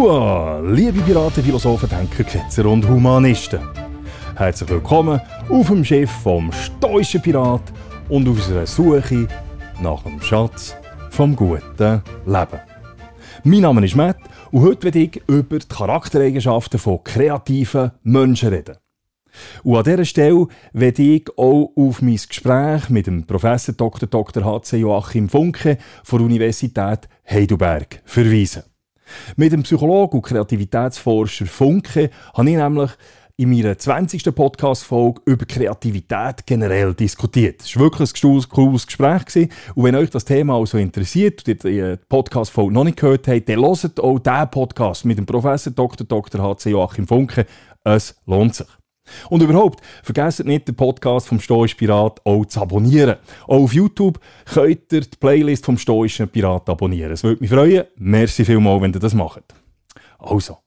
Hua, liebe Piraten, Philosophen, Denker, Ketzer und Humanisten. Herzlich willkommen auf dem Schiff vom stoischen Pirat und auf unserer Suche nach dem Schatz vom guten Leben. Mein Name ist Matt und heute werde ich über die Charaktereigenschaften von kreativen Menschen reden. Und an dieser Stelle werde ich auch auf mein Gespräch mit dem Professor Dr. Dr. H.C. Joachim Funke von der Universität Heidelberg verweisen. Mit dem Psychologen und Kreativitätsforscher Funke habe ich nämlich in meiner 20. Podcast-Folge über Kreativität generell diskutiert. Es war wirklich ein cooles Gespräch. Und wenn euch das Thema also interessiert und ihr die Podcast-Folge noch nicht gehört habt, dann hört auch diesen Podcast mit dem Professor Dr. Dr. H.C. Joachim Funke. Es lohnt sich. Und überhaupt, vergesst nicht, den Podcast vom Stoischen Pirat auch zu abonnieren. Auch auf YouTube könnt ihr die Playlist vom Stoischen Pirat abonnieren. Es würde mich freuen. Merci vielmals, wenn ihr das macht. Also.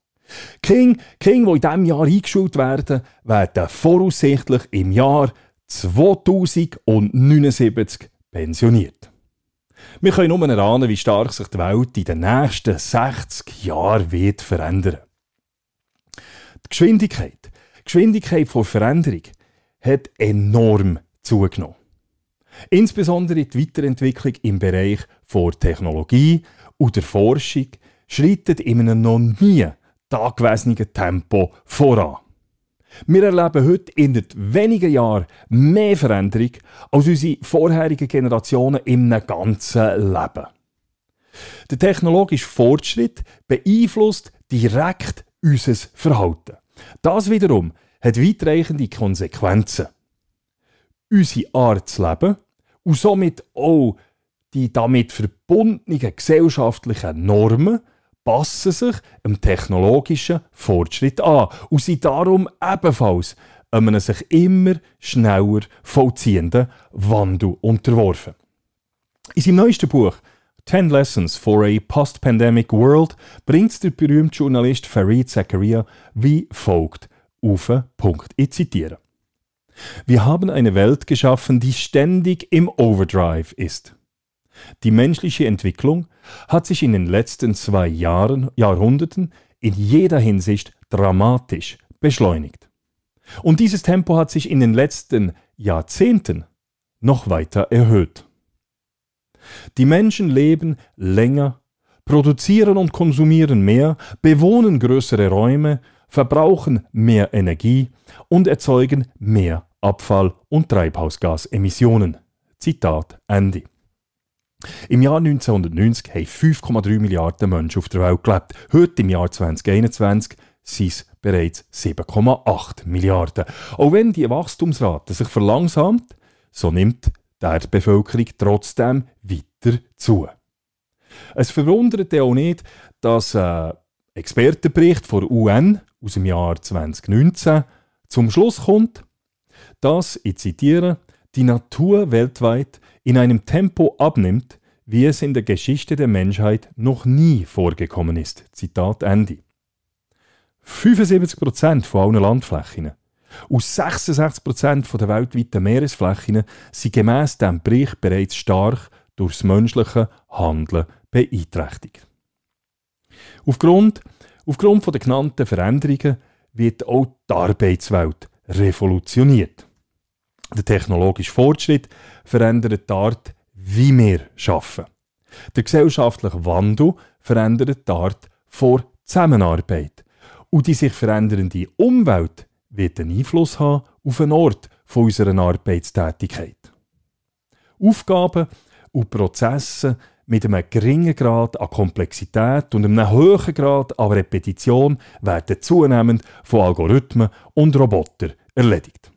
King, King, die in diesem Jahr eingeschult werden, werden voraussichtlich im Jahr 2079 pensioniert. Wir können nur erahnen, wie stark sich die Welt in den nächsten 60 Jahren wird verändern. Die Geschwindigkeit Geschwindigkeit von Veränderung hat enorm zugenommen. Insbesondere die Weiterentwicklung im Bereich der Technologie und der Forschung schreitet in einem noch nie dagewesenen Tempo voran. Wir erleben heute in wenigen Jahren mehr Veränderung als unsere vorherigen Generationen im ganzen Leben. Der technologische Fortschritt beeinflusst direkt unser Verhalten. Das wiederum hat weitreichende Konsequenzen. Unsere Art zu leben und somit auch die damit verbundenen gesellschaftlichen Normen passen sich dem technologischen Fortschritt an und sind darum ebenfalls einem sich immer schneller vollziehenden Wandel unterworfen. In seinem neuesten Buch 10 Lessons for a Post-Pandemic World bringt der berühmte Journalist Farid Zakaria wie folgt auf Punkt. Ich zitiere. Wir haben eine Welt geschaffen, die ständig im Overdrive ist. Die menschliche Entwicklung hat sich in den letzten zwei Jahren, Jahrhunderten in jeder Hinsicht dramatisch beschleunigt. Und dieses Tempo hat sich in den letzten Jahrzehnten noch weiter erhöht. Die Menschen leben länger, produzieren und konsumieren mehr, bewohnen größere Räume, verbrauchen mehr Energie und erzeugen mehr Abfall- und Treibhausgasemissionen. Zitat Ende. Im Jahr 1990 haben 5,3 Milliarden Menschen auf der Welt gelebt. Heute im Jahr 2021 sind es bereits 7,8 Milliarden. Auch wenn die Wachstumsrate sich verlangsamt, so nimmt der Bevölkerung trotzdem weiter zu. Es verwundert auch nicht, dass ein Expertenbericht von UN aus dem Jahr 2019 zum Schluss kommt, dass, ich zitiere, die Natur weltweit in einem Tempo abnimmt, wie es in der Geschichte der Menschheit noch nie vorgekommen ist. Zitat Ende. 75% von allen Landflächen und 66% der weltweiten Meeresflächen sind gemäss diesem Bericht bereits stark durch das menschliche Handeln beeinträchtigt. Aufgrund, aufgrund der genannten Veränderungen wird auch die Arbeitswelt revolutioniert. Der technologische Fortschritt verändert die Art, wie wir arbeiten. Der gesellschaftliche Wandel verändert die Art vor Zusammenarbeit. Und die sich verändernde Umwelt wird einen Einfluss haben auf den Ort unserer Arbeitstätigkeit. Aufgaben und Prozesse mit einem geringen Grad an Komplexität und einem hohen Grad an Repetition werden zunehmend von Algorithmen und Robotern erledigt.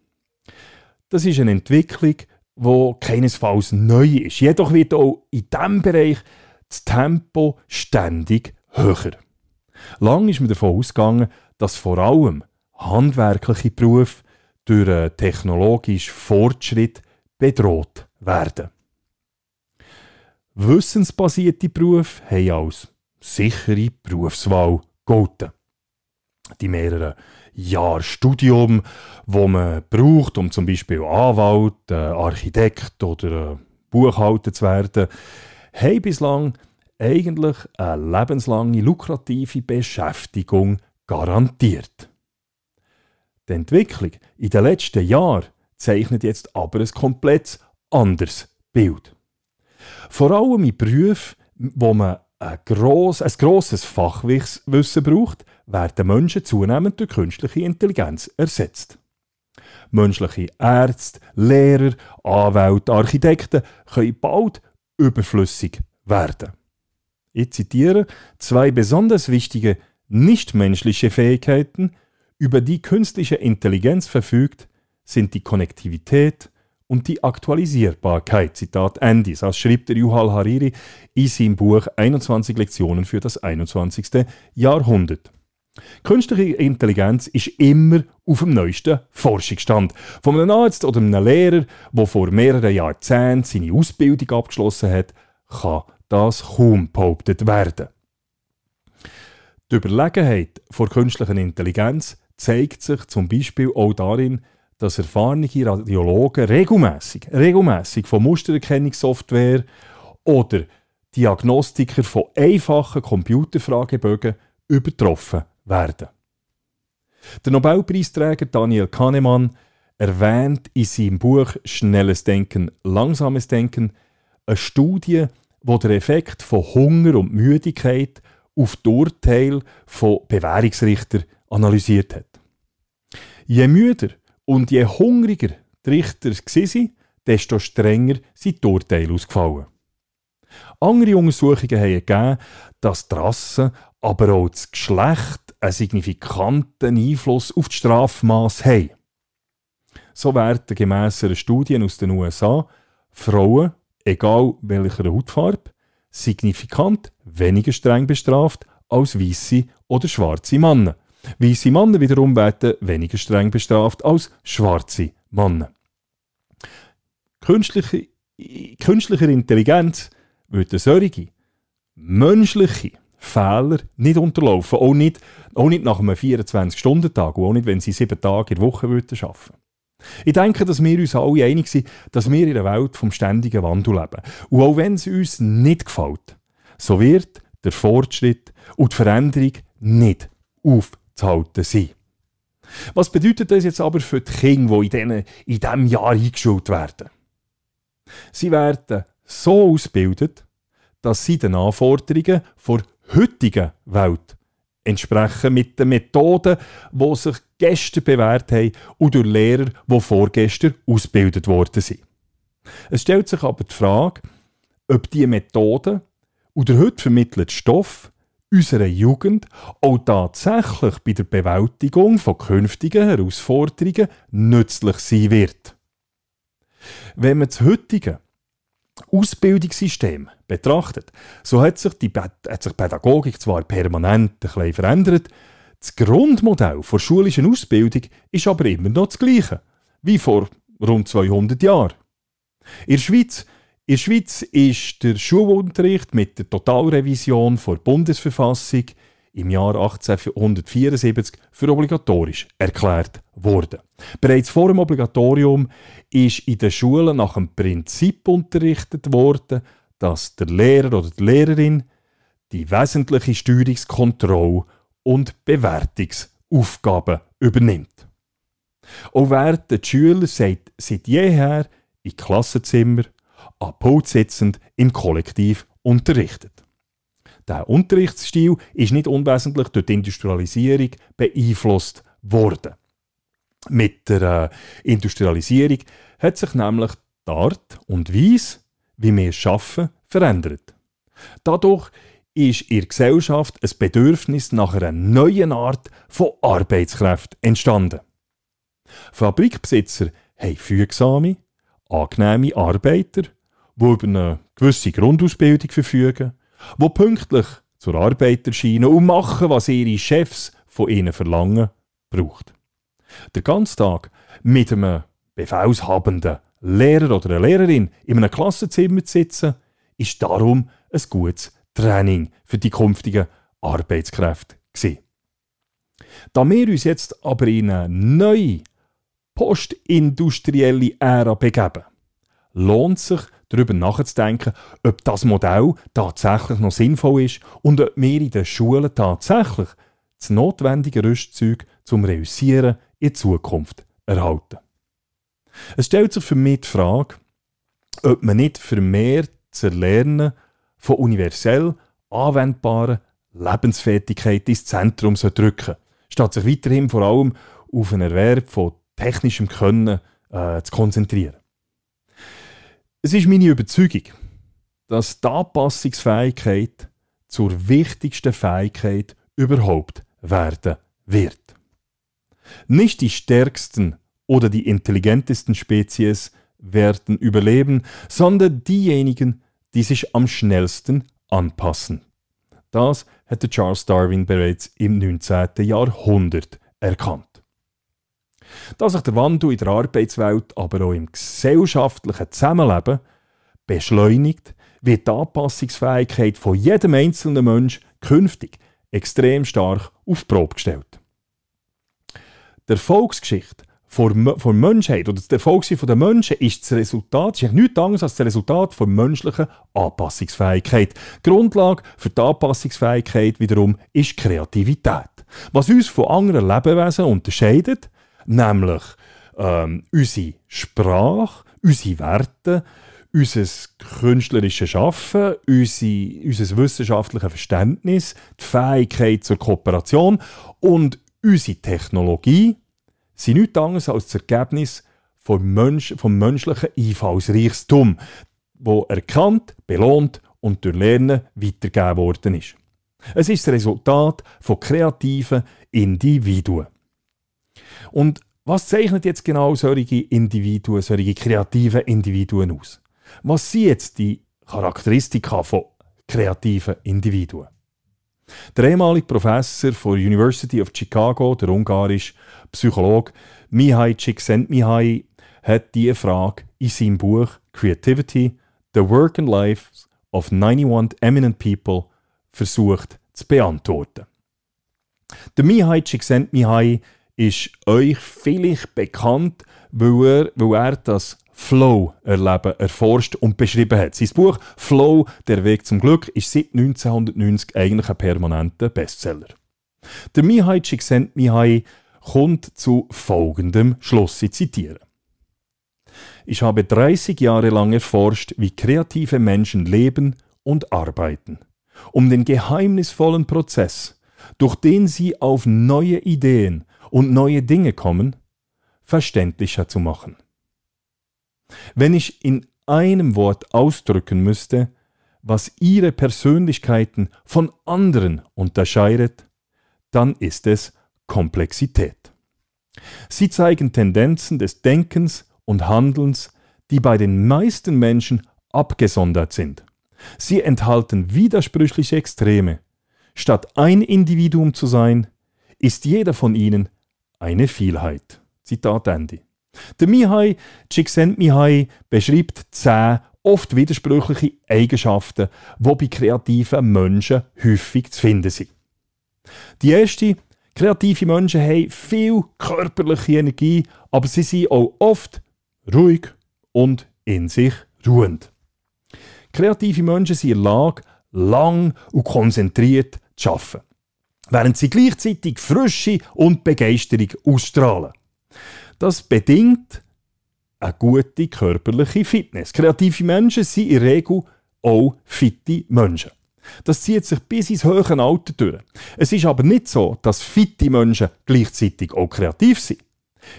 Das ist eine Entwicklung, die keinesfalls neu ist. Jedoch wird auch in diesem Bereich das Tempo ständig höher. Lang ist man davon ausgegangen, dass vor allem handwerkliche Berufe durch technologischen Fortschritt bedroht werden. Wissensbasierte Berufe haben als sichere Berufswahl gelten. Die mehreren Jahre Studium, wo man braucht, um zum Beispiel Anwalt, Architekt oder Buchhalter zu werden, haben bislang eigentlich eine lebenslange lukrative Beschäftigung garantiert. Die Entwicklung in den letzten Jahren zeichnet jetzt aber ein komplett anderes Bild. Vor allem in Berufen, wo man ein, gross, ein grosses Fachwissen braucht, werden Menschen zunehmend durch künstliche Intelligenz ersetzt. Menschliche Ärzte, Lehrer, Anwälte, Architekten können bald überflüssig werden. Ich zitiere zwei besonders wichtige nichtmenschliche Fähigkeiten, über die künstliche Intelligenz verfügt, sind die Konnektivität und die Aktualisierbarkeit. Zitat Ende. Das schreibt der Yuval Hariri in seinem Buch 21 Lektionen für das 21. Jahrhundert. Künstliche Intelligenz ist immer auf dem neuesten Forschungsstand. Von einem Arzt oder einem Lehrer, der vor mehreren Jahrzehnten seine Ausbildung abgeschlossen hat, kann das kaum behauptet werden. Die Überlegenheit vor künstlicher Intelligenz zeigt sich zum Beispiel auch darin, dass erfahrene Radiologen regelmäßig, regelmäßig von Mustererkennungssoftware oder Diagnostiker von einfachen Computerfragebögen übertroffen werden. Der Nobelpreisträger Daniel Kahnemann erwähnt in seinem Buch Schnelles Denken, Langsames Denken eine Studie, wo der Effekt von Hunger und Müdigkeit auf die Urteile von Bewährungsrichtern analysiert hat. Je müder und je hungriger die Richter waren, desto strenger sind die Urteile ausgefallen. Andere Untersuchungen haben gegeben, dass die Rasse, aber auch das Geschlecht einen signifikanten Einfluss auf die Strafmaß haben. So werden gemäss einer Studie aus den USA Frauen, egal welcher Hautfarbe, signifikant weniger streng bestraft als weiße oder schwarze Männer. Weiße Männer wiederum werden weniger streng bestraft als schwarze Männer. Künstliche, künstliche Intelligenz würde solche menschliche Fehler nicht unterlaufen, auch nicht, auch nicht nach einem 24-Stunden-Tag und auch nicht, wenn sie sieben Tage in der Woche arbeiten würden. Ich denke, dass wir uns alle einig sind, dass wir in einer Welt vom ständigen Wandel leben. Und auch wenn es uns nicht gefällt, so wird der Fortschritt und die Veränderung nicht aufzuhalten sein. Was bedeutet das jetzt aber für die Kinder, die in, diesem Jahr eingeschult werden? Sie werden so ausgebildet, dass sie den Anforderungen der heutigen Welt entsprechen mit den Methoden, die sich gestern bewährt haben und durch Lehrer, die vorgestern ausgebildet worden sind. Es stellt sich aber die Frage, ob diese Methoden und der heute vermittelte Stoff unserer Jugend auch tatsächlich bei der Bewältigung von künftigen Herausforderungen nützlich sein wird. Wenn man das heutige Ausbildungssystem betrachtet, so hat sich die hat sich Pädagogik zwar permanent ein bisschen verändert, das Grundmodell der schulischen Ausbildung ist aber immer noch das gleiche, wie vor rund 200 Jahren. In der Schweiz, in der Schweiz ist der Schulunterricht mit der Totalrevision der Bundesverfassung im Jahr 1874 für obligatorisch erklärt worden. Bereits vor dem Obligatorium ist in den Schulen nach dem Prinzip unterrichtet worden, dass der Lehrer oder die Lehrerin die wesentliche Steuerungskontrolle und Bewertungsaufgaben übernimmt. Auch werden die Schüler seit, seit jeher im Klassenzimmer an Pult im Kollektiv unterrichtet. Der Unterrichtsstil ist nicht unwesentlich durch die Industrialisierung beeinflusst worden. Mit der äh, Industrialisierung hat sich nämlich die Art und Weise, wie wir arbeiten, verändert. Dadurch ist in der Gesellschaft ein Bedürfnis nach einer neuen Art von Arbeitskräften entstanden. Fabrikbesitzer haben fügsame, angenehme Arbeiter, die über eine gewisse Grundausbildung verfügen, die pünktlich zur Arbeit erscheinen und machen, was ihre Chefs von ihnen verlangen, braucht. Der ganze Tag mit einem befehlshabenden Lehrer oder einer Lehrerin in einem Klassenzimmer zu sitzen, ist darum ein gutes Training für die künftigen Arbeitskräfte gewesen. Da wir uns jetzt aber in eine neue postindustrielle Ära begeben, lohnt sich darüber nachzudenken, ob das Modell tatsächlich noch sinnvoll ist und ob wir in den Schulen tatsächlich das notwendige Rüstzeug zum Reüssieren in Zukunft erhalten. Es stellt sich für mich die Frage, ob man nicht vermehrt das Erlernen von universell anwendbaren Lebensfertigkeit ins Zentrum drücken statt sich weiterhin vor allem auf einen Erwerb von technischem Können äh, zu konzentrieren. Es ist meine Überzeugung, dass die Anpassungsfähigkeit zur wichtigsten Fähigkeit überhaupt werden wird. Nicht die stärksten oder die intelligentesten Spezies werden überleben, sondern diejenigen, die sich am schnellsten anpassen. Das hätte Charles Darwin bereits im 19. Jahrhundert erkannt. Dass sich der Wandel in der Arbeitswelt, aber auch im gesellschaftlichen Zusammenleben beschleunigt, wird die Anpassungsfähigkeit von jedem einzelnen Mensch künftig extrem stark auf die Probe gestellt. Die Erfolgsgeschichte der Menschheit oder der Erfolg der Menschen ist das Resultat, ist nichts anderes als das Resultat der menschlichen Anpassungsfähigkeit. Die Grundlage für die Anpassungsfähigkeit wiederum ist Kreativität. Was uns von anderen Lebewesen unterscheidet, nämlich ähm, unsere Sprache, unsere Werte, unser künstlerisches Schaffen, unser wissenschaftliches Verständnis, die Fähigkeit zur Kooperation und unsere Technologie sind nichts anderes als das Ergebnis vom, Mensch, vom menschlichen Einfallsreichtum, wo erkannt, belohnt und durch Lernen weitergegeben worden ist. Es ist das Resultat von kreativen Individuen. Und was zeichnet jetzt genau solche Individuen, solche kreativen Individuen aus? Was sind jetzt die Charakteristika von kreativen Individuen? Der ehemalige Professor der University of Chicago, der ungarische Psychologe Mihai Csikszentmihalyi, hat diese Frage in seinem Buch Creativity, The Work and Life of 91 Eminent People versucht zu beantworten. Der Mihai Csikszentmihalyi ist euch vielleicht bekannt, weil er, weil er das Flow-Erleben erforscht und beschrieben hat. Sein Buch Flow, der Weg zum Glück, ist seit 1990 eigentlich ein permanenter Bestseller. Der Mihai Csikszentmihalyi kommt zu folgendem Schluss, ich zitiere. Ich habe 30 Jahre lang erforscht, wie kreative Menschen leben und arbeiten, um den geheimnisvollen Prozess, durch den sie auf neue Ideen und neue Dinge kommen, verständlicher zu machen. Wenn ich in einem Wort ausdrücken müsste, was ihre Persönlichkeiten von anderen unterscheidet, dann ist es Komplexität. Sie zeigen Tendenzen des Denkens und Handelns, die bei den meisten Menschen abgesondert sind. Sie enthalten widersprüchliche Extreme. Statt ein Individuum zu sein, ist jeder von ihnen eine Vielheit. Zitat Ende. Der Mihai Csikszentmihalyi beschreibt zehn oft widersprüchliche Eigenschaften, die bei kreativen Menschen häufig zu finden sind. Die erste, kreative Menschen haben viel körperliche Energie, aber sie sind auch oft ruhig und in sich ruhend. Kreative Menschen sind in der Lage, lang und konzentriert zu arbeiten während sie gleichzeitig Frische und Begeisterung ausstrahlen. Das bedingt eine gute körperliche Fitness. Kreative Menschen sind in der Regel auch fitte Menschen. Das zieht sich bis ins höhere Alter durch. Es ist aber nicht so, dass fitte Menschen gleichzeitig auch kreativ sind.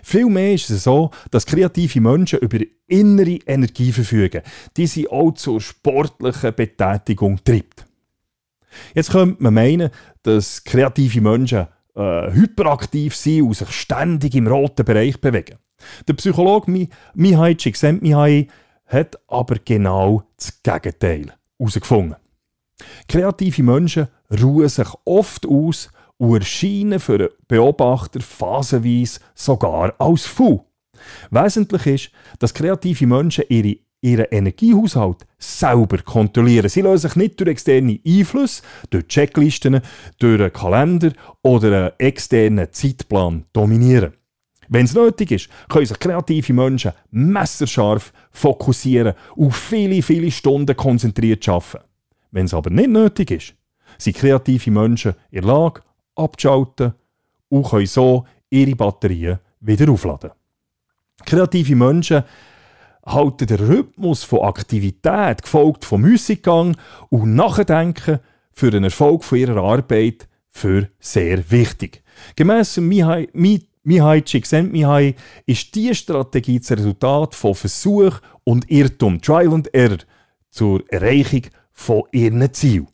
Vielmehr ist es so, dass kreative Menschen über innere Energie verfügen, die sie auch zur sportlichen Betätigung treibt. Jetzt könnte man meinen, dass kreative Menschen äh, hyperaktiv sind und sich ständig im roten Bereich bewegen. Der Psychologe Mihai Csikszentmihalyi hat aber genau das Gegenteil herausgefunden. Kreative Menschen ruhen sich oft aus und erscheinen für Beobachter phasenweise sogar als faul. Wesentlich ist, dass kreative Menschen ihre ihren Energiehaushalt selber kontrollieren. Sie lassen sich nicht durch externe Einflüsse, durch Checklisten, durch einen Kalender oder einen externen Zeitplan dominieren. Wenn es nötig ist, können sich kreative Menschen messerscharf fokussieren, auf viele, viele Stunden konzentriert arbeiten. Wenn es aber nicht nötig ist, sind kreative Menschen in der Lage, abzuschalten und können so ihre Batterien wieder aufladen. Kreative Menschen halten den Rhythmus von Aktivität, gefolgt vom Musikgang und Nachdenken für den Erfolg von ihrer Arbeit für sehr wichtig. Gemäss Mihai, Mihai Csikszentmihalyi ist diese Strategie das Resultat von Versuch und Irrtum, Trial and Error, zur Erreichung von ihren Zielen.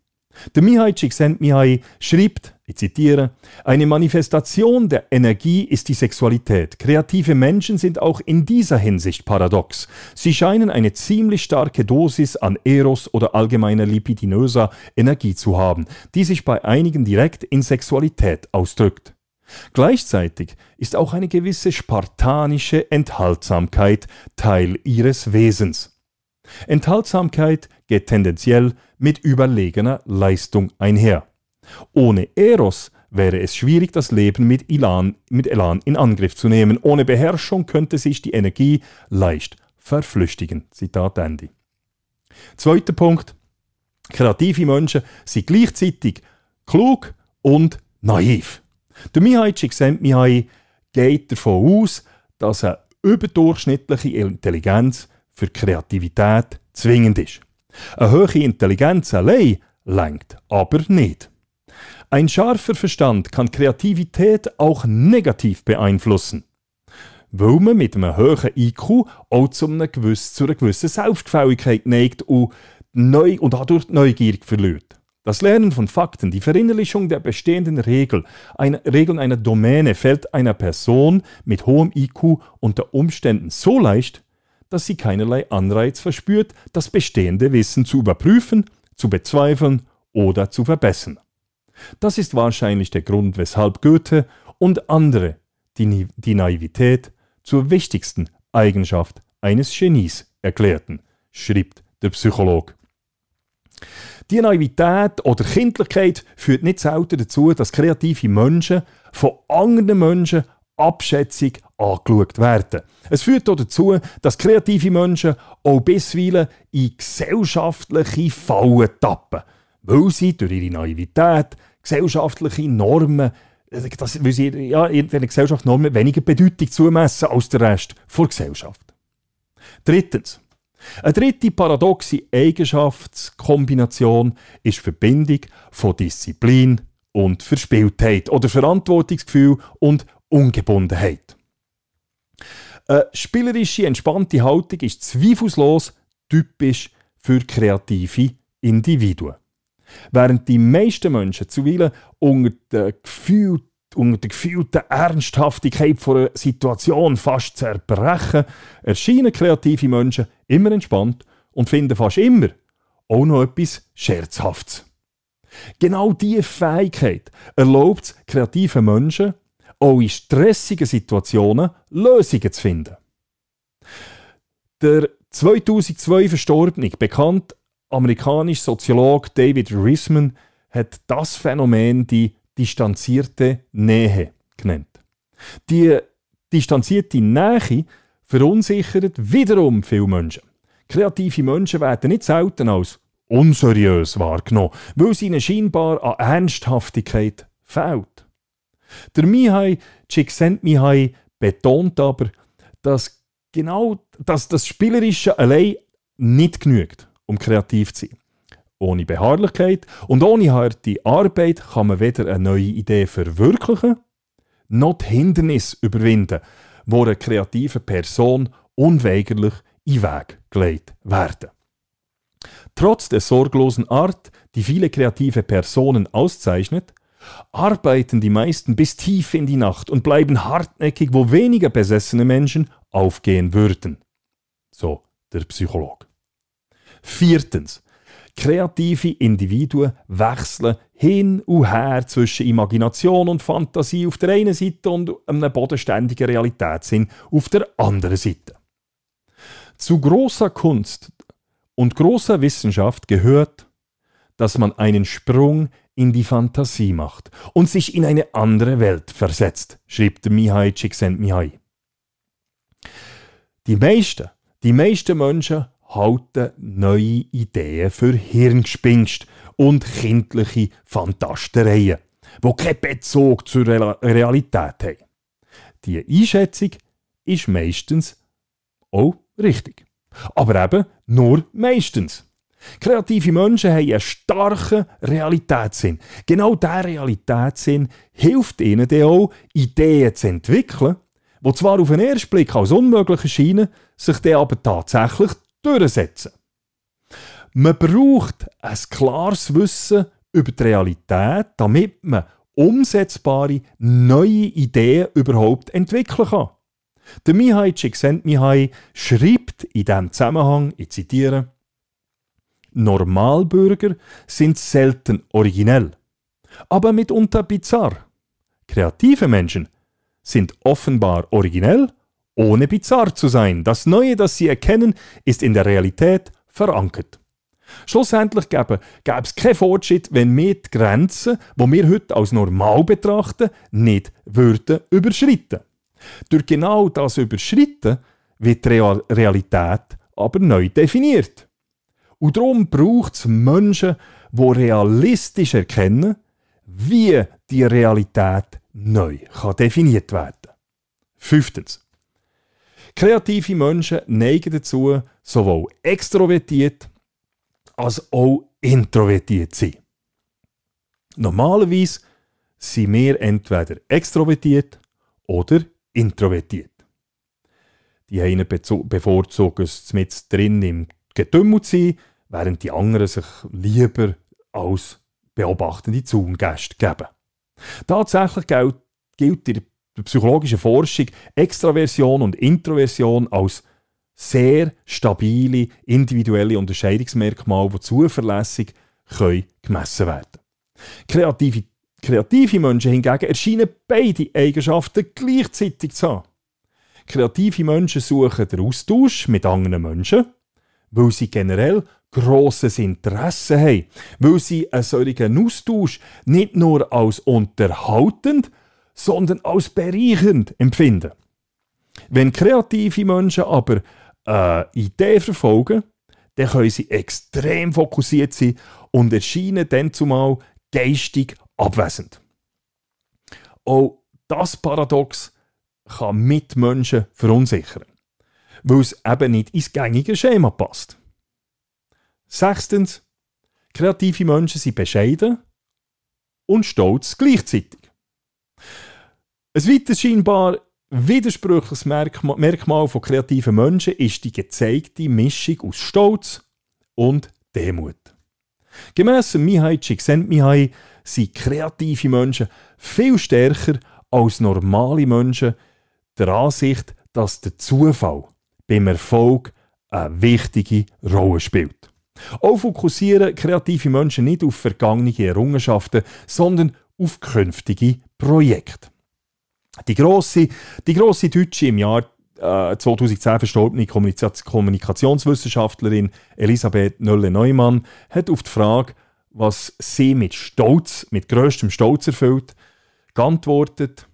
Der Mihai Csikszentmihalyi schreibt, ich zitiere, eine Manifestation der Energie ist die Sexualität. Kreative Menschen sind auch in dieser Hinsicht paradox. Sie scheinen eine ziemlich starke Dosis an Eros oder allgemeiner lipidinöser Energie zu haben, die sich bei einigen direkt in Sexualität ausdrückt. Gleichzeitig ist auch eine gewisse spartanische Enthaltsamkeit Teil ihres Wesens. Enthaltsamkeit geht tendenziell mit überlegener Leistung einher. Ohne Eros wäre es schwierig, das Leben mit Elan, mit Elan in Angriff zu nehmen. Ohne Beherrschung könnte sich die Energie leicht verflüchtigen. Zitat Ende. Zweiter Punkt. Kreative Menschen sind gleichzeitig klug und naiv. Der Mihai Csikszentmihalyi geht davon aus, dass eine überdurchschnittliche Intelligenz für Kreativität zwingend ist. Eine hohe Intelligenz allein lenkt aber nicht. Ein scharfer Verstand kann Kreativität auch negativ beeinflussen, weil man mit einem hohen IQ auch zu einer gewissen, zu einer gewissen Selbstgefälligkeit neigt und, neu, und dadurch Neugier verliert. Das Lernen von Fakten, die Verinnerlichung der bestehenden Regel, eine, Regeln einer Domäne fällt einer Person mit hohem IQ unter Umständen so leicht, dass sie keinerlei Anreiz verspürt, das bestehende Wissen zu überprüfen, zu bezweifeln oder zu verbessern. Das ist wahrscheinlich der Grund, weshalb Goethe und andere die, die Naivität zur wichtigsten Eigenschaft eines Genies erklärten, schrieb der Psycholog. Die Naivität oder Kindlichkeit führt nicht selten dazu, dass kreative Menschen von anderen Menschen abschätzig angeschaut werden. Es führt auch dazu, dass kreative Menschen auch bisweilen in gesellschaftliche Fallen tappen, weil sie durch ihre Naivität gesellschaftliche Normen, äh, das, weil sie ja, in der Gesellschaft Normen weniger Bedeutung zumessen als der Rest der Gesellschaft. Drittens. Eine dritte paradoxe Eigenschaftskombination ist die Verbindung von Disziplin und Verspieltheit oder Verantwortungsgefühl und Ungebundenheit. Eine spielerische, entspannte Haltung ist zweifellos typisch für kreative Individuen. Während die meisten Menschen zuweilen unter der, Gefühl, unter der gefühlten Ernsthaftigkeit von einer Situation fast zerbrechen, erscheinen kreative Menschen immer entspannt und finden fast immer auch noch etwas Scherzhaftes. Genau diese Fähigkeit erlaubt es kreativen Menschen, auch in stressigen Situationen Lösungen zu finden. Der 2002 verstorbene, bekannt amerikanische Soziologe David Risman hat das Phänomen die distanzierte Nähe genannt. Die distanzierte Nähe verunsichert wiederum viele Menschen. Kreative Menschen werden nicht selten als unseriös wahrgenommen, weil es ihnen scheinbar an Ernsthaftigkeit fehlt. Der Mihai Csikszentmihalyi betont aber, dass genau dass das Spielerische allein nicht genügt, um kreativ zu sein. Ohne Beharrlichkeit und ohne harte Arbeit kann man weder eine neue Idee verwirklichen, noch die Hindernisse überwinden, wo eine kreative Person unweigerlich in den Weg gelegt werden. Trotz der sorglosen Art, die viele kreative Personen auszeichnet, arbeiten die meisten bis tief in die Nacht und bleiben hartnäckig, wo weniger besessene Menschen aufgehen würden. So der Psycholog. Viertens. Kreative Individuen wechseln hin und her zwischen Imagination und Fantasie auf der einen Seite und einem bodenständigen Realitätssinn auf der anderen Seite. Zu großer Kunst und großer Wissenschaft gehört, dass man einen Sprung in die Fantasie macht und sich in eine andere Welt versetzt, schrieb der Mihai Csikszentmihalyi. Die meisten, die meisten Menschen halten neue Ideen für Hirngespinst und kindliche Fantastereien, wo keinen Bezug zur Realität haben. Die Einschätzung ist meistens auch richtig. Aber eben nur meistens. Kreative Menschen haben einen starken Realitätssinn. Genau dieser Realitätssinn hilft ihnen dann auch, Ideen zu entwickeln, die zwar auf den ersten Blick als unmöglich erscheinen, sich dann aber tatsächlich durchsetzen. Man braucht ein klares Wissen über die Realität, damit man umsetzbare neue Ideen überhaupt entwickeln kann. Der Mihai Csikszentmihalyi schreibt in diesem Zusammenhang, ich zitiere, Normalbürger sind selten originell, aber mitunter bizarr. Kreative Menschen sind offenbar originell, ohne bizarr zu sein. Das Neue, das sie erkennen, ist in der Realität verankert. Schlussendlich gäbe, es keinen Fortschritt, wenn wir die Grenzen, die wir heute als normal betrachten, nicht würden überschreiten. Durch genau das Überschreiten wird die Realität aber neu definiert. Und darum braucht es Menschen, die realistisch erkennen, wie die Realität neu kann definiert werden Fünftens. Kreative Menschen neigen dazu, sowohl extrovertiert als auch introvertiert zu sein. Normalerweise sind wir entweder extrovertiert oder introvertiert. Die einen bevorzugen es mit drin im Getümmel zu sein, während die anderen sich lieber als beobachtende Zaungäste geben. Tatsächlich gilt, gilt in der psychologischen Forschung Extraversion und Introversion als sehr stabile individuelle Unterscheidungsmerkmale, die zuverlässig können gemessen werden Kreative, kreative Menschen hingegen erscheinen beide Eigenschaften gleichzeitig zu haben. Kreative Menschen suchen den Austausch mit anderen Menschen, weil sie generell grosses Interesse haben, weil sie einen solchen Austausch nicht nur als unterhaltend, sondern als bereichernd empfinden. Wenn kreative Menschen aber eine äh, Idee verfolgen, dann können sie extrem fokussiert sein und erscheinen dann zumal geistig abwesend. Auch das Paradox kann Mitmenschen verunsichern, weil es eben nicht ins gängige Schema passt. Sechstens, kreative Menschen sind bescheiden und stolz gleichzeitig. Ein weiteres scheinbar widersprüchliches Merkmal von kreativen Menschen ist die gezeigte Mischung aus Stolz und Demut. Gemäss Mihai Csikszentmihalyi sind kreative Menschen viel stärker als normale Menschen der Ansicht, dass der Zufall beim Erfolg eine wichtige Rolle spielt. Auch fokussieren kreative Menschen nicht auf vergangene Errungenschaften, sondern auf künftige Projekte. Die grosse, die grosse Deutsche im Jahr äh, 2010 verstorbene Kommunikationswissenschaftlerin Elisabeth Nölle-Neumann hat auf die Frage, was sie mit Stolz, mit größtem Stolz erfüllt, geantwortet,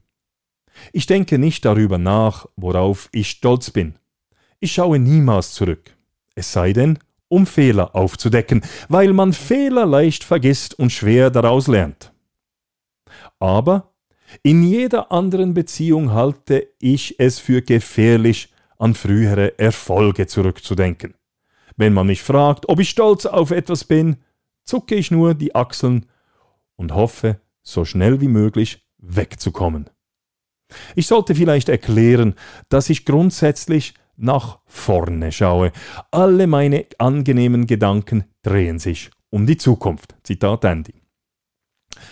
ich denke nicht darüber nach, worauf ich stolz bin. Ich schaue niemals zurück. Es sei denn, um Fehler aufzudecken, weil man Fehler leicht vergisst und schwer daraus lernt. Aber in jeder anderen Beziehung halte ich es für gefährlich, an frühere Erfolge zurückzudenken. Wenn man mich fragt, ob ich stolz auf etwas bin, zucke ich nur die Achseln und hoffe, so schnell wie möglich wegzukommen. Ich sollte vielleicht erklären, dass ich grundsätzlich nach vorne schaue. Alle meine angenehmen Gedanken drehen sich um die Zukunft. Zitat Ende.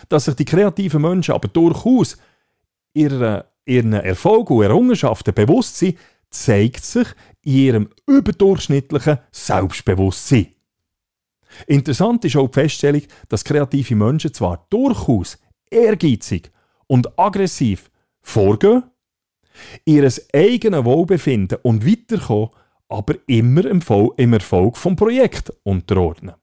Dass sich die kreativen Menschen aber durchaus ihrer, ihren Erfolg und Errungenschaften bewusst sind, zeigt sich in ihrem überdurchschnittlichen Selbstbewusstsein. Interessant ist auch die Feststellung, dass kreative Menschen zwar durchaus ehrgeizig und aggressiv vorgehen, ihr eigenes Wohlbefinden und Weiterkommen aber immer im Erfolg vom Projekt unterordnen.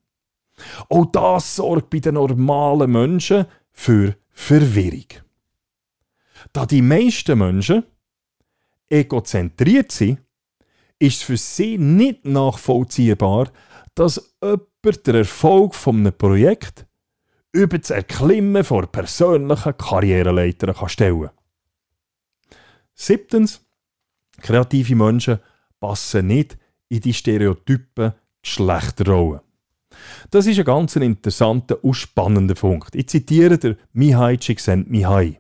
Auch das sorgt bei den normalen Menschen für Verwirrung. Da die meisten Menschen egozentriert sind, ist für sie nicht nachvollziehbar, dass jemand den Erfolg von einem Projekt über das Erklimmen von persönlichen Karriereleitern kann stellen Siebtens, kreative Menschen passen nicht in die stereotypen Geschlechterrollen. Das ist ein ganz interessanter und spannender Punkt. Ich zitiere der Mihai Csikszentmihalyi.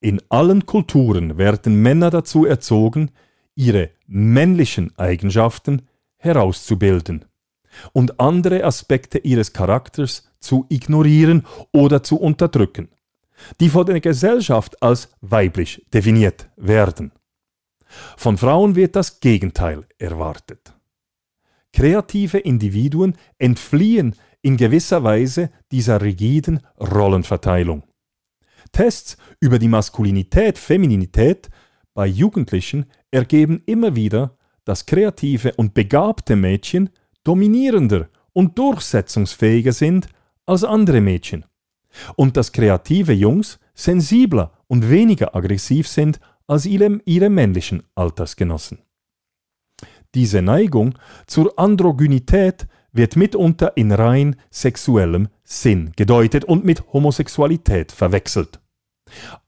In allen Kulturen werden Männer dazu erzogen, ihre männlichen Eigenschaften herauszubilden und andere Aspekte ihres Charakters zu ignorieren oder zu unterdrücken, die von der Gesellschaft als weiblich definiert werden. Von Frauen wird das Gegenteil erwartet. Kreative Individuen entfliehen in gewisser Weise dieser rigiden Rollenverteilung. Tests über die Maskulinität, Femininität bei Jugendlichen ergeben immer wieder, dass kreative und begabte Mädchen dominierender und durchsetzungsfähiger sind als andere Mädchen und dass kreative Jungs sensibler und weniger aggressiv sind als ihre, ihre männlichen Altersgenossen. Diese Neigung zur Androgynität wird mitunter in rein sexuellem Sinn gedeutet und mit Homosexualität verwechselt.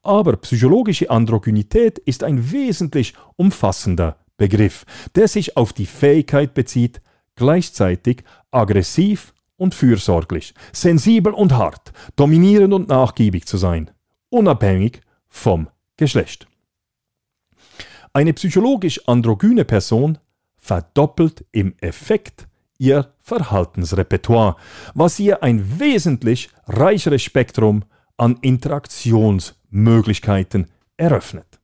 Aber psychologische Androgynität ist ein wesentlich umfassender Begriff, der sich auf die Fähigkeit bezieht, gleichzeitig aggressiv und fürsorglich, sensibel und hart, dominierend und nachgiebig zu sein, unabhängig vom Geschlecht. Eine psychologisch androgyne Person verdoppelt im Effekt ihr Verhaltensrepertoire, was ihr ein wesentlich reicheres Spektrum an Interaktionsmöglichkeiten eröffnet.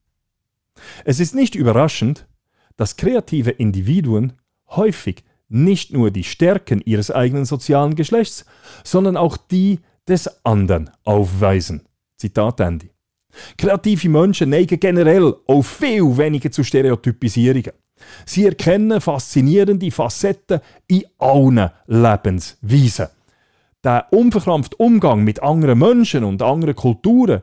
Es ist nicht überraschend, dass kreative Individuen häufig nicht nur die Stärken ihres eigenen sozialen Geschlechts, sondern auch die des anderen aufweisen. Zitat Andy. Kreative Menschen neigen generell auch viel weniger zu Stereotypisierungen. Sie erkennen faszinierende Facetten in allen Lebensweisen. Der unverkrampfte Umgang mit anderen Menschen und anderen Kulturen,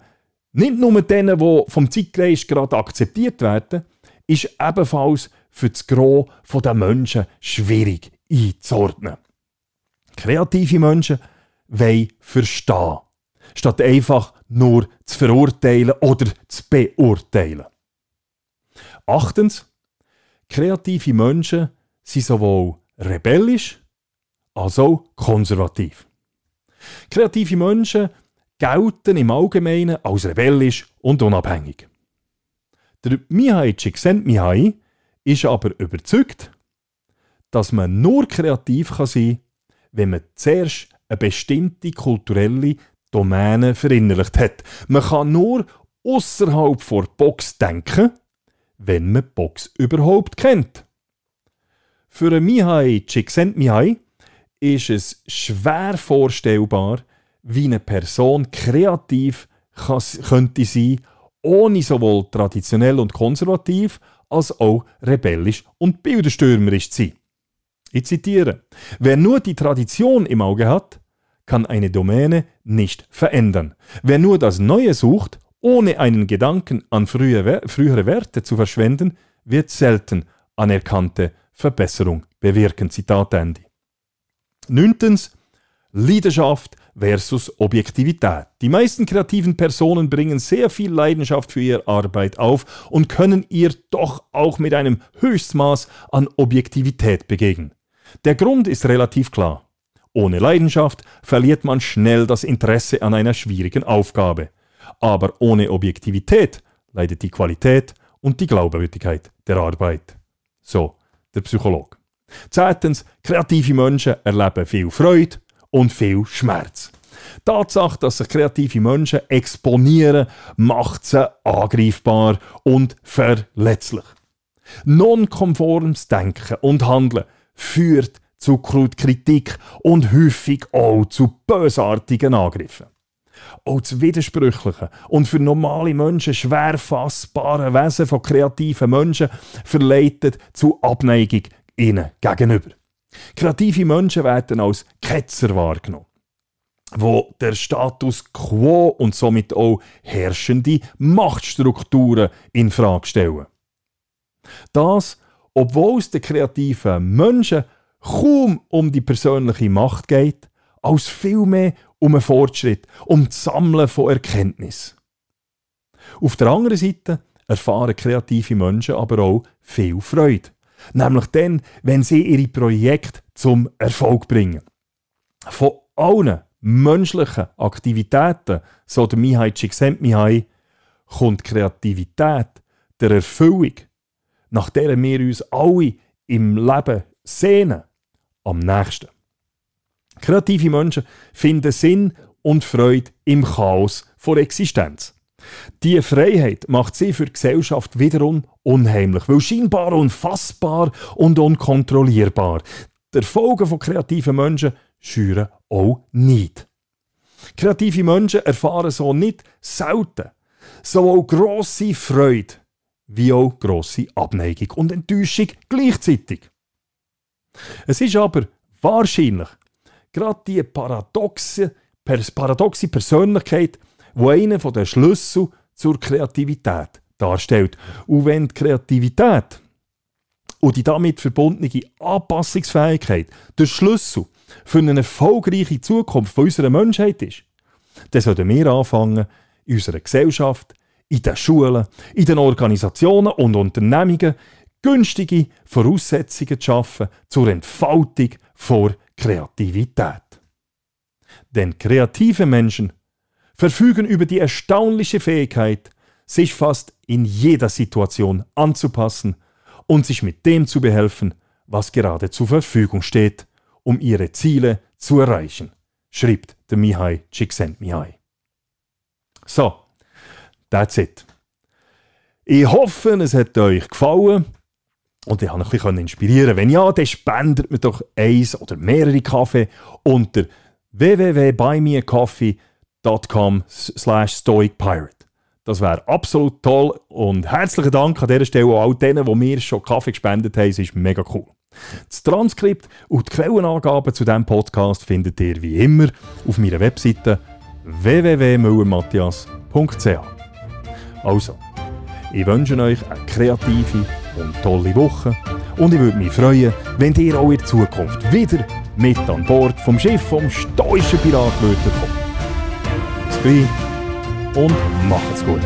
nicht nur mit denen, die vom Zeitgeist gerade akzeptiert werden, ist ebenfalls für das Gros der Menschen schwierig einzuordnen. Kreative Menschen wollen verstehen, statt einfach nur zu verurteilen oder zu beurteilen. Achtens, kreative Menschen sind sowohl rebellisch als auch konservativ. Kreative Menschen gelten im Allgemeinen als rebellisch und unabhängig. Der Mihai Csikszentmihalyi ist aber überzeugt, dass man nur kreativ kann sein kann, wenn man zuerst eine bestimmte kulturelle Domäne verinnerlicht hat. Man kann nur außerhalb der Box denken, wenn man die Box überhaupt kennt. Für Mihai Csikszentmihalyi ist es schwer vorstellbar, wie eine Person kreativ könnte sein, ohne sowohl traditionell und konservativ als auch rebellisch und bilderstürmerisch zu sein. Ich zitiere, wer nur die Tradition im Auge hat, kann eine Domäne nicht verändern. Wer nur das Neue sucht, ohne einen Gedanken an frühe, frühere Werte zu verschwenden, wird selten anerkannte Verbesserung bewirken. Zitat Ende. Neuntens, Leidenschaft versus Objektivität. Die meisten kreativen Personen bringen sehr viel Leidenschaft für ihre Arbeit auf und können ihr doch auch mit einem Höchstmaß an Objektivität begegnen. Der Grund ist relativ klar. Ohne Leidenschaft verliert man schnell das Interesse an einer schwierigen Aufgabe. Aber ohne Objektivität leidet die Qualität und die Glaubwürdigkeit der Arbeit. So, der Psychologe. Zweitens, kreative Menschen erleben viel Freude und viel Schmerz. Die Tatsache, dass sich kreative Menschen exponieren, macht sie angreifbar und verletzlich. Nonkonformes Denken und Handeln führt zu Kritik und häufig auch zu bösartigen Angriffen. Auch das Widersprüchliche und für normale Menschen schwer fassbare Wesen von kreativen Menschen verleitet zu Abneigung ihnen gegenüber. Kreative Menschen werden als Ketzer wahrgenommen, wo der Status quo und somit auch herrschende Machtstrukturen in Frage stellen. Das, obwohl es den kreativen Menschen kaum um die persönliche Macht geht, als vielmehr um einen Fortschritt, um das Sammeln von Erkenntnis. Auf der anderen Seite erfahren kreative Menschen aber auch viel Freude. Nämlich dann, wenn sie ihre Projekte zum Erfolg bringen. Von allen menschlichen Aktivitäten, so der Mihai Csikszentmihalyi, kommt Kreativität der Erfüllung, nach der wir uns alle im Leben sehnen, am nächsten. Kreative Menschen finden Sinn und Freude im Chaos vor Existenz. Die Freiheit macht sie für die Gesellschaft wiederum unheimlich, weil scheinbar unfassbar und unkontrollierbar. Die Erfolge von kreativen Menschen schüren auch nicht. Kreative Menschen erfahren so nicht selten sowohl grosse Freude wie auch grosse Abneigung und Enttäuschung gleichzeitig. Es ist aber wahrscheinlich gerade die paradoxe, paradoxe Persönlichkeit, wo einer der Schlüssel zur Kreativität darstellt. Und wenn die Kreativität und die damit verbundene Anpassungsfähigkeit der Schlüssel für eine erfolgreiche Zukunft unserer Menschheit ist, dann sollten wir anfangen, in unserer Gesellschaft, in den Schulen, in den Organisationen und Unternehmungen günstige Voraussetzungen zu schaffen zur Entfaltung vor Kreativität. Denn kreative Menschen verfügen über die erstaunliche Fähigkeit, sich fast in jeder Situation anzupassen und sich mit dem zu behelfen, was gerade zur Verfügung steht, um ihre Ziele zu erreichen, schreibt der Mihai Csikszentmihalyi. So, that's it. Ich hoffe, es hat euch gefallen und ich ein bisschen inspirieren Wenn ja, dann spendet mir doch eins oder mehrere Kaffee unter www.buymeacoffee.com slash stoicpirate. Das wäre absolut toll und herzlichen Dank an dieser Stelle auch all denen, die mir schon Kaffee gespendet haben. Es ist mega cool. Das Transkript und die Quellenangaben zu diesem Podcast findet ihr wie immer auf meiner Webseite www.müllermatthias.ch. Also, ich wünsche euch eine kreative und tolle Woche und ich würde mich freuen, wenn ihr auch in Zukunft wieder mit an Bord vom Schiff vom stoischen Pirat würdet kommen. Gleich und macht's gut.